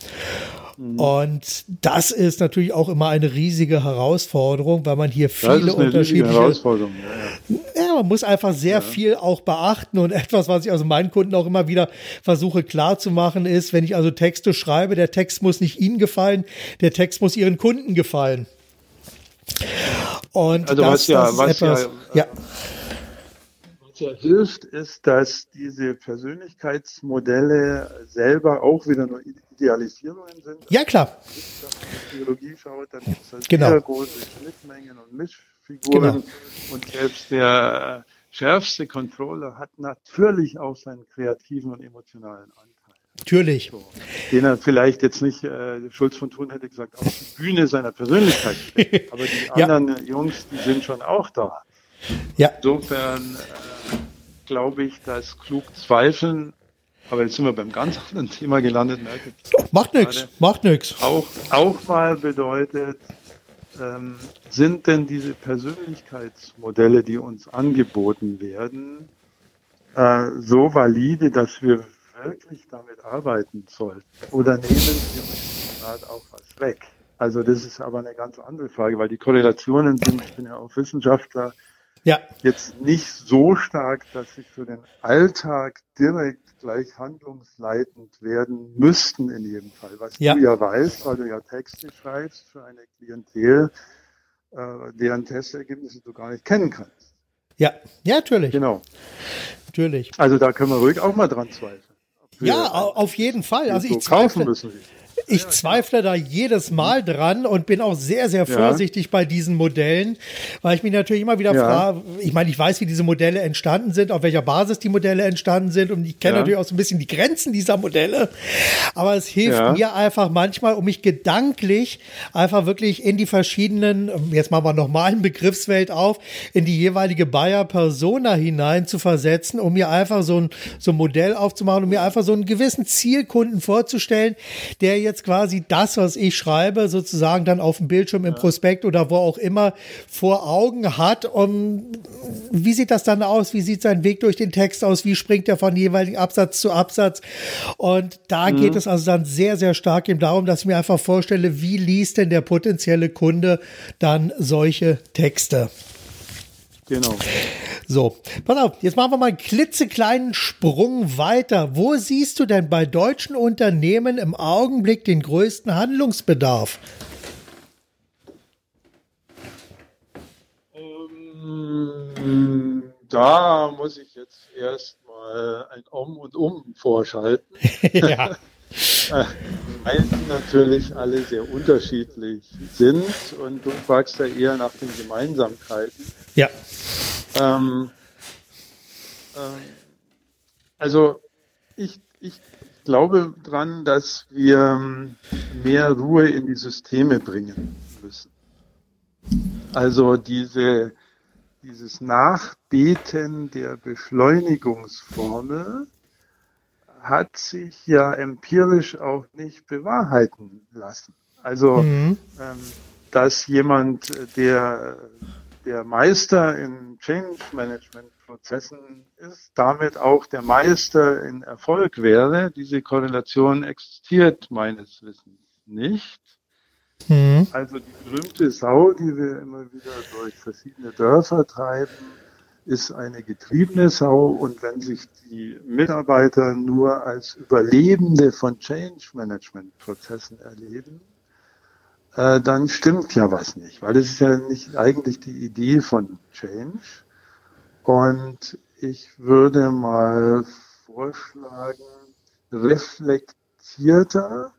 Mhm. Und das ist natürlich auch immer eine riesige Herausforderung, weil man hier viele unterschiedliche. Herausforderung. Ja, ja. ja, man muss einfach sehr ja. viel auch beachten und etwas, was ich also meinen Kunden auch immer wieder versuche klar zu machen, ist, wenn ich also Texte schreibe, der Text muss nicht Ihnen gefallen, der Text muss Ihren Kunden gefallen. Und also das, was ja, das was etwas, ja, ja hilft, ist, dass diese Persönlichkeitsmodelle selber auch wieder nur Idealisierungen sind. Ja, klar. Wenn man Theologie schaut, dann gibt es halt genau. sehr große Schnittmengen und Mischfiguren. Genau. Und selbst der schärfste Controller hat natürlich auch seinen kreativen und emotionalen Anteil. Natürlich. So, den er vielleicht jetzt nicht, äh, Schulz von Thun hätte gesagt, auf die Bühne seiner Persönlichkeit. Aber die anderen ja. Jungs, die sind schon auch da. Ja. Insofern äh, glaube ich, dass klug zweifeln, aber jetzt sind wir beim ganz anderen Thema gelandet. Merke macht nichts, macht nichts. Auch, auch mal bedeutet, ähm, sind denn diese Persönlichkeitsmodelle, die uns angeboten werden, äh, so valide, dass wir wirklich damit arbeiten sollten? Oder nehmen uns gerade auch was weg? Also das ist aber eine ganz andere Frage, weil die Korrelationen sind, ich bin ja auch Wissenschaftler, ja. jetzt nicht so stark, dass sie für den Alltag direkt gleich handlungsleitend werden müssten in jedem Fall. Was ja. du ja weißt, weil du ja Texte schreibst für eine Klientel, äh, deren Testergebnisse du gar nicht kennen kannst. Ja, ja, natürlich. Genau. Natürlich. Also da können wir ruhig auch mal dran zweifeln. Ja, auf jeden Fall. Also ich zweifle, kaufen müssen wir. Ich zweifle da jedes Mal dran und bin auch sehr, sehr vorsichtig bei diesen Modellen, weil ich mich natürlich immer wieder frage, ich meine, ich weiß, wie diese Modelle entstanden sind, auf welcher Basis die Modelle entstanden sind und ich kenne natürlich auch so ein bisschen die Grenzen dieser Modelle, aber es hilft mir einfach manchmal, um mich gedanklich einfach wirklich in die verschiedenen, jetzt machen wir nochmal einen Begriffswelt auf, in die jeweilige Bayer Persona hinein zu versetzen, um mir einfach so ein, so ein Modell aufzumachen, um mir einfach so einen gewissen Zielkunden vorzustellen, der jetzt jetzt quasi das, was ich schreibe, sozusagen dann auf dem Bildschirm im Prospekt oder wo auch immer vor Augen hat. Und wie sieht das dann aus? Wie sieht sein Weg durch den Text aus? Wie springt er von jeweiligen Absatz zu Absatz? Und da mhm. geht es also dann sehr, sehr stark eben darum, dass ich mir einfach vorstelle, wie liest denn der potenzielle Kunde dann solche Texte? Genau. So, pass auf, jetzt machen wir mal einen klitzekleinen Sprung weiter. Wo siehst du denn bei deutschen Unternehmen im Augenblick den größten Handlungsbedarf? Ähm, da muss ich jetzt erstmal ein Um und Um vorschalten. ja. weil die natürlich alle sehr unterschiedlich sind und du fragst ja eher nach den Gemeinsamkeiten. Ja. Ähm, ähm, also ich, ich glaube dran, dass wir mehr Ruhe in die Systeme bringen müssen. Also diese, dieses Nachbeten der Beschleunigungsformel hat sich ja empirisch auch nicht bewahrheiten lassen. Also, mhm. ähm, dass jemand, der, der Meister in Change Management Prozessen ist, damit auch der Meister in Erfolg wäre, diese Korrelation existiert meines Wissens nicht. Mhm. Also die berühmte Sau, die wir immer wieder durch verschiedene Dörfer treiben, ist eine getriebene Sau und wenn sich die Mitarbeiter nur als Überlebende von Change Management Prozessen erleben, äh, dann stimmt ja was nicht, weil das ist ja nicht eigentlich die Idee von Change. Und ich würde mal vorschlagen, reflektierter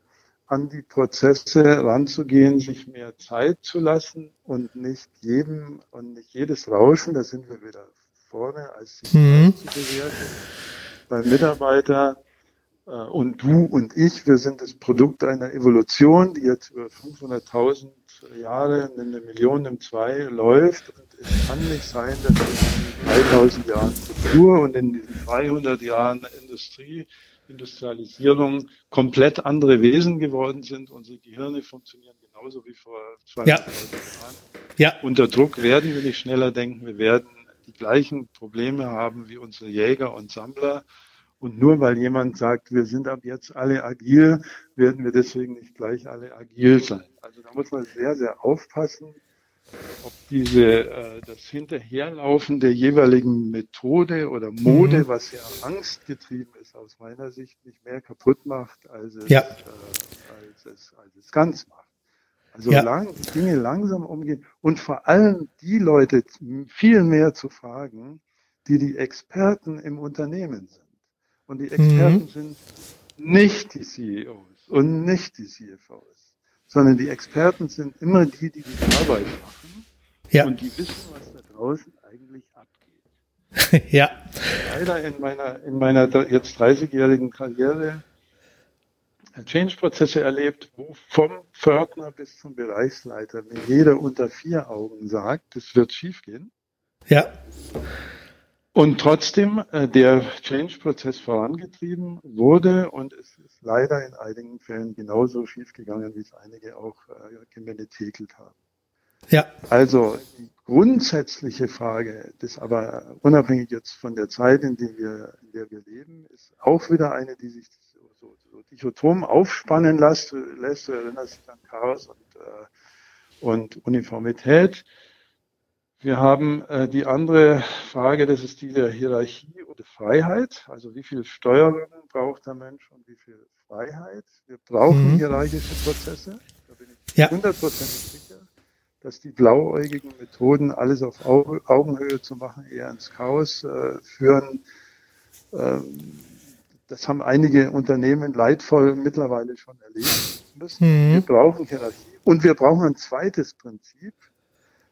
an die Prozesse ranzugehen, sich mehr Zeit zu lassen und nicht jedem und nicht jedes Rauschen, da sind wir wieder vorne, als sich mhm. zu bewerten. Beim Mitarbeiter äh, und du und ich, wir sind das Produkt einer Evolution, die jetzt über 500.000 Jahre, eine Million im Zwei läuft. Und es kann nicht sein, dass in 3000 Jahren Kultur und in diesen 200 Jahren Industrie Industrialisierung komplett andere Wesen geworden sind. Unsere Gehirne funktionieren genauso wie vor 20 ja. Jahren. Ja. Unter Druck werden wir nicht schneller denken, wir werden die gleichen Probleme haben wie unsere Jäger und Sammler. Und nur weil jemand sagt, wir sind ab jetzt alle agil, werden wir deswegen nicht gleich alle agil sein. Also da muss man sehr, sehr aufpassen, ob diese, äh, das Hinterherlaufen der jeweiligen Methode oder Mode, mhm. was ja angstgetrieben aus meiner Sicht nicht mehr kaputt macht, als es, ja. äh, als es, als es ganz macht. Also ja. lang, Dinge langsam umgehen und vor allem die Leute viel mehr zu fragen, die die Experten im Unternehmen sind. Und die Experten mhm. sind nicht die CEOs und nicht die CFOs sondern die Experten sind immer die, die die Arbeit machen ja. und die wissen, was da draußen. ja. Leider in meiner, in meiner jetzt 30-jährigen Karriere Change-Prozesse erlebt, wo vom Pförtner bis zum Bereichsleiter mir jeder unter vier Augen sagt, es wird schiefgehen. Ja. Und trotzdem äh, der Change-Prozess vorangetrieben wurde und es ist leider in einigen Fällen genauso schief gegangen, wie es einige auch äh, gemenetekelt haben. Ja. Also die grundsätzliche Frage, das aber unabhängig jetzt von der Zeit, in der wir, in der wir leben, ist auch wieder eine, die sich so, so, so dichotom aufspannen lässt. lässt. Du erinnerst dich an Chaos und, äh, und Uniformität. Wir haben äh, die andere Frage, das ist die der Hierarchie oder Freiheit. Also wie viel Steuerung braucht der Mensch und wie viel Freiheit? Wir brauchen mhm. hierarchische Prozesse. Da bin ich hundertprozentig ja. sicher, dass die blauäugigen Methoden, alles auf Augenhöhe zu machen, eher ins Chaos äh, führen. Ähm, das haben einige Unternehmen leidvoll mittlerweile schon erlebt müssen. Mhm. Wir brauchen Hierarchie. Und wir brauchen ein zweites Prinzip,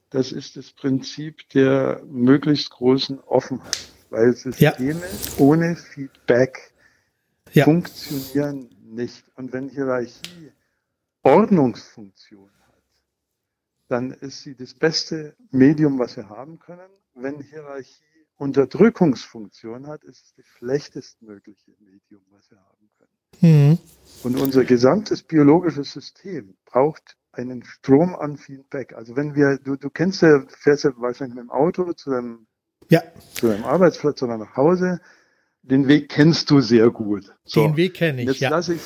das ist das Prinzip der möglichst großen Offenheit, weil Systeme ja. ohne Feedback ja. funktionieren nicht. Und wenn Hierarchie Ordnungsfunktion dann ist sie das beste Medium, was wir haben können. Wenn Hierarchie Unterdrückungsfunktion hat, ist es das schlechtestmögliche Medium, was wir haben können. Mhm. Und unser gesamtes biologisches System braucht einen Strom an Feedback. Also wenn wir, du, du kennst ja, fährst ja wahrscheinlich mit dem Auto zu deinem, ja. zu deinem Arbeitsplatz oder nach Hause. Den Weg kennst du sehr gut. So, den Weg kenne ich, jetzt ja. Lasse ich,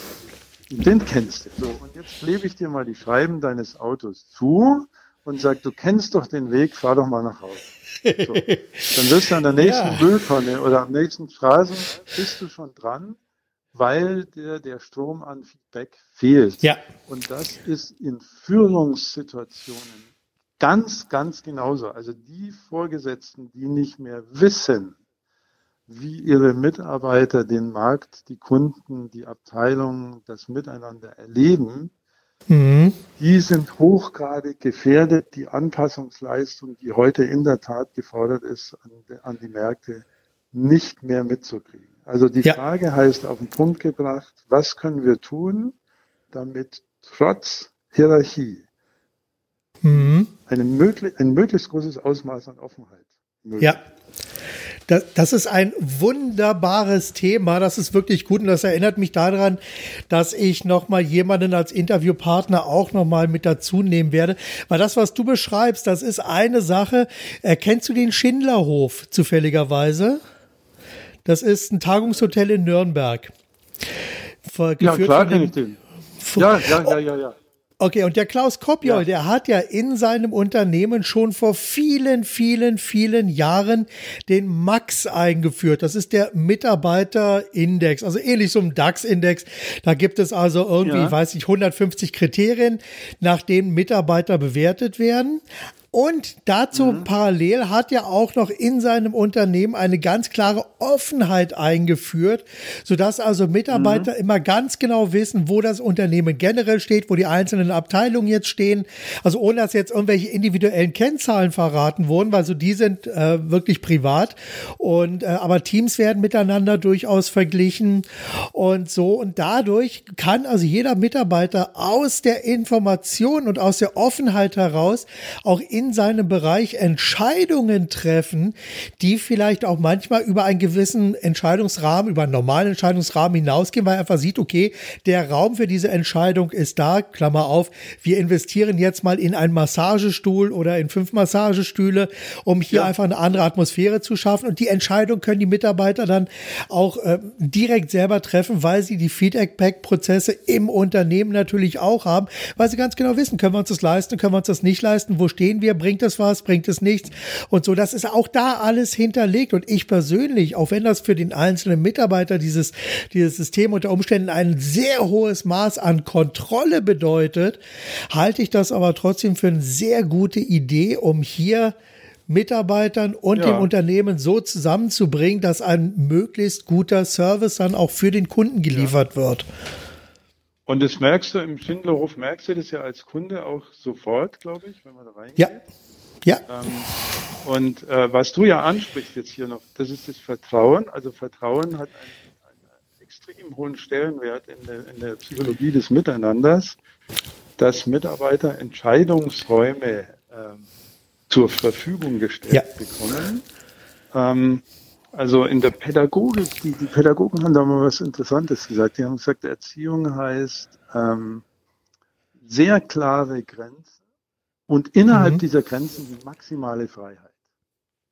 den kennst du. So, und jetzt klebe ich dir mal die Scheiben deines Autos zu und sag, du kennst doch den Weg, fahr doch mal nach Hause. So. Dann wirst du an der nächsten ja. Mülltonne oder am nächsten Straßen, bist du schon dran weil der, der Strom an Feedback fehlt. Ja. Und das ist in Führungssituationen ganz, ganz genauso. Also die Vorgesetzten, die nicht mehr wissen, wie ihre Mitarbeiter den Markt, die Kunden, die Abteilungen, das Miteinander erleben, mhm. die sind hochgradig gefährdet, die Anpassungsleistung, die heute in der Tat gefordert ist, an, an die Märkte nicht mehr mitzukriegen. Also die ja. Frage heißt auf den Punkt gebracht, was können wir tun, damit trotz Hierarchie mhm. eine möglich, ein möglichst großes Ausmaß an Offenheit Ja. Das, das ist ein wunderbares Thema. Das ist wirklich gut und das erinnert mich daran, dass ich noch mal jemanden als Interviewpartner auch noch mal mit dazu nehmen werde. Weil das, was du beschreibst, das ist eine Sache. Erkennst du den Schindlerhof zufälligerweise? Das ist ein Tagungshotel in Nürnberg. Ja, klar kenne ich den. Ja, ja, ja, ja, ja. Okay, und der Klaus Kopjol, ja. der hat ja in seinem Unternehmen schon vor vielen, vielen, vielen Jahren den Max eingeführt. Das ist der Mitarbeiterindex, also ähnlich so ein DAX-Index. Da gibt es also irgendwie, ja. weiß ich, 150 Kriterien, nach denen Mitarbeiter bewertet werden. Und dazu mhm. parallel hat er auch noch in seinem Unternehmen eine ganz klare Offenheit eingeführt, sodass also Mitarbeiter mhm. immer ganz genau wissen, wo das Unternehmen generell steht, wo die einzelnen Abteilungen jetzt stehen. Also ohne dass jetzt irgendwelche individuellen Kennzahlen verraten wurden, weil so die sind äh, wirklich privat. Und äh, aber Teams werden miteinander durchaus verglichen und so. Und dadurch kann also jeder Mitarbeiter aus der Information und aus der Offenheit heraus auch in in seinem Bereich Entscheidungen treffen, die vielleicht auch manchmal über einen gewissen Entscheidungsrahmen, über einen normalen Entscheidungsrahmen hinausgehen, weil er einfach sieht, okay, der Raum für diese Entscheidung ist da, Klammer auf, wir investieren jetzt mal in einen Massagestuhl oder in fünf Massagestühle, um hier ja. einfach eine andere Atmosphäre zu schaffen. Und die Entscheidung können die Mitarbeiter dann auch äh, direkt selber treffen, weil sie die Feedback-Prozesse im Unternehmen natürlich auch haben, weil sie ganz genau wissen, können wir uns das leisten, können wir uns das nicht leisten, wo stehen wir, bringt es was, bringt es nichts und so. Das ist auch da alles hinterlegt und ich persönlich, auch wenn das für den einzelnen Mitarbeiter dieses, dieses System unter Umständen ein sehr hohes Maß an Kontrolle bedeutet, halte ich das aber trotzdem für eine sehr gute Idee, um hier Mitarbeitern und ja. dem Unternehmen so zusammenzubringen, dass ein möglichst guter Service dann auch für den Kunden geliefert ja. wird. Und das merkst du im Schindlerhof, merkst du das ja als Kunde auch sofort, glaube ich, wenn man da reingeht. Ja. Ja. Ähm, und äh, was du ja ansprichst jetzt hier noch, das ist das Vertrauen. Also Vertrauen hat einen, einen extrem hohen Stellenwert in der, in der, Psychologie des Miteinanders, dass Mitarbeiter Entscheidungsräume ähm, zur Verfügung gestellt ja. bekommen. Ähm, also in der Pädagogik, die, die Pädagogen haben da mal was Interessantes gesagt. Die haben gesagt, Erziehung heißt ähm, sehr klare Grenzen und innerhalb mhm. dieser Grenzen die maximale Freiheit.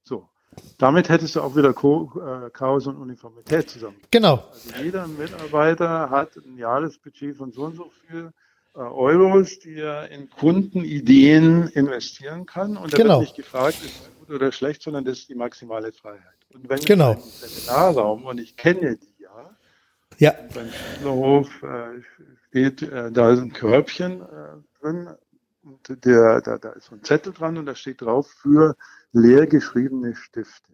So. Damit hättest du auch wieder äh, Chaos und Uniformität zusammen. Genau. Also jeder Mitarbeiter hat ein Jahresbudget von so und so viel äh, Euros, die er in Kundenideen investieren kann. Und da genau. wird nicht gefragt, ist gut oder schlecht, sondern das ist die maximale Freiheit. Und wenn genau. ich im Seminarraum, und ich kenne die ja, ja. beim Schülerhof äh, steht, äh, da ist ein Körbchen äh, drin, und der, da, da ist so ein Zettel dran und da steht drauf für leer geschriebene Stifte.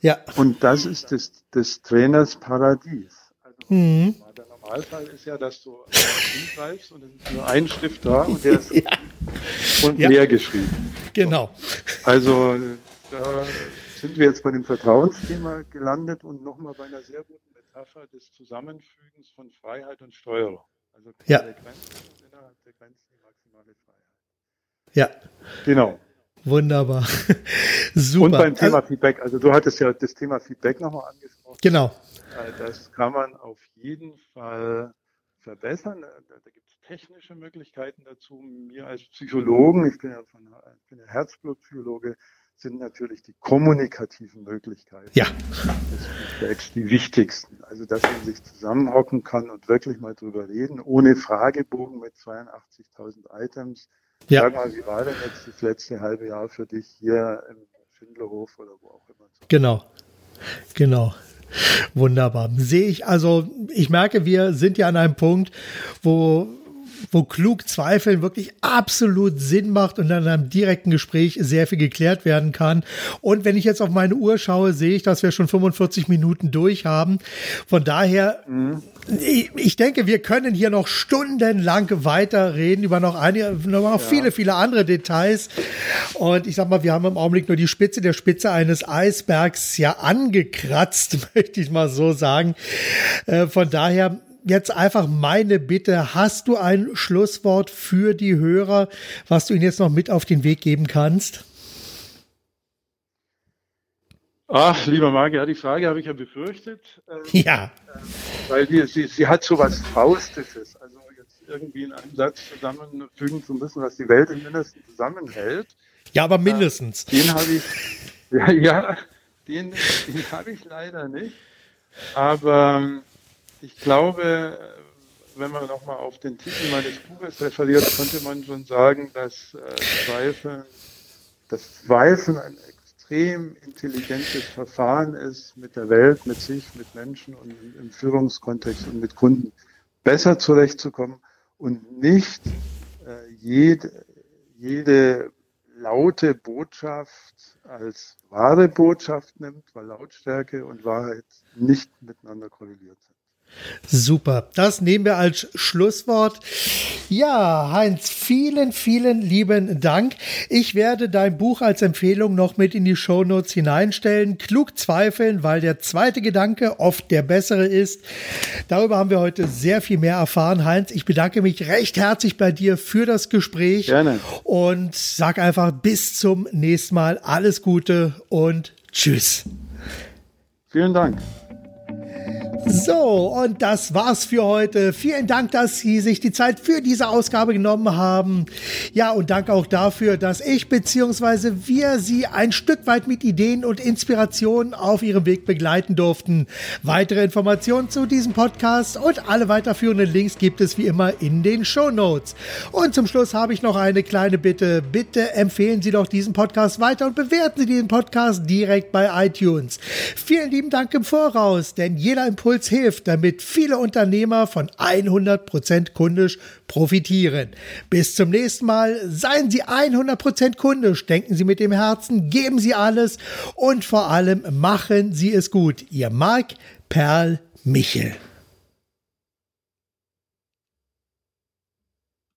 Ja. Und das ist des, des Trainers Paradies. Also mhm. der Normalfall ist ja, dass du hingreifst und es ist nur ein Stift da und der ist ja. und ja. leer geschrieben. Genau. Also da sind wir jetzt bei dem Vertrauensthema gelandet und nochmal bei einer sehr guten Metapher des Zusammenfügens von Freiheit und Steuerung. Also ja. Grenzen innerhalb der Grenzen die maximale Freiheit. Ja. Genau. Wunderbar. Super. Und beim Thema also, Feedback, also du hattest ja das Thema Feedback nochmal angesprochen. Genau. Äh, das kann man auf jeden Fall verbessern. Da, da gibt technische Möglichkeiten dazu. Mir als Psychologen, ich bin ja, von, ich bin ja Herzblutpsychologe, sind natürlich die kommunikativen Möglichkeiten ja. des die wichtigsten. Also, dass man sich zusammenhocken kann und wirklich mal drüber reden, ohne Fragebogen mit 82.000 Items ja. Sag mal, wie war denn jetzt das letzte halbe Jahr für dich hier im Schindlerhof oder wo auch immer? Genau, genau. Wunderbar. Sehe ich, also ich merke, wir sind ja an einem Punkt, wo wo klug zweifeln wirklich absolut Sinn macht und in einem direkten Gespräch sehr viel geklärt werden kann. Und wenn ich jetzt auf meine Uhr schaue, sehe ich, dass wir schon 45 Minuten durch haben. Von daher, mhm. ich, ich, denke, wir können hier noch stundenlang weiterreden über noch einige, noch ja. viele, viele andere Details. Und ich sag mal, wir haben im Augenblick nur die Spitze der Spitze eines Eisbergs ja angekratzt, möchte ich mal so sagen. Äh, von daher, jetzt einfach meine Bitte. Hast du ein Schlusswort für die Hörer, was du ihnen jetzt noch mit auf den Weg geben kannst? Ach, lieber Marc, ja, die Frage habe ich ja befürchtet. Ähm, ja. Äh, weil die, sie, sie hat so was Faustisches. Also jetzt irgendwie in einem Satz zusammenfügen zu müssen, was die Welt im Mindesten zusammenhält. Ja, aber mindestens. Äh, den habe ich, ja, ja den, den habe ich leider nicht. Aber ähm, ich glaube, wenn man nochmal auf den Titel meines Buches referiert, könnte man schon sagen, dass äh, Zweifeln, dass Zweifeln ein extrem intelligentes Verfahren ist, mit der Welt, mit sich, mit Menschen und im Führungskontext und mit Kunden besser zurechtzukommen und nicht äh, jede, jede laute Botschaft als wahre Botschaft nimmt, weil Lautstärke und Wahrheit nicht miteinander korreliert sind. Super. Das nehmen wir als Schlusswort. Ja, Heinz, vielen, vielen lieben Dank. Ich werde dein Buch als Empfehlung noch mit in die Shownotes hineinstellen. Klug zweifeln, weil der zweite Gedanke oft der bessere ist. Darüber haben wir heute sehr viel mehr erfahren. Heinz, ich bedanke mich recht herzlich bei dir für das Gespräch. Gerne. Und sag einfach bis zum nächsten Mal. Alles Gute und tschüss. Vielen Dank. So, und das war's für heute. Vielen Dank, dass Sie sich die Zeit für diese Ausgabe genommen haben. Ja, und danke auch dafür, dass ich bzw. wir Sie ein Stück weit mit Ideen und Inspirationen auf Ihrem Weg begleiten durften. Weitere Informationen zu diesem Podcast und alle weiterführenden Links gibt es wie immer in den Show Notes. Und zum Schluss habe ich noch eine kleine Bitte. Bitte empfehlen Sie doch diesen Podcast weiter und bewerten Sie diesen Podcast direkt bei iTunes. Vielen lieben Dank im Voraus, denn jeder Impuls Impuls hilft, damit viele Unternehmer von 100% kundisch profitieren. Bis zum nächsten Mal. Seien Sie 100% kundisch. Denken Sie mit dem Herzen. Geben Sie alles. Und vor allem machen Sie es gut. Ihr Marc Perl Michel.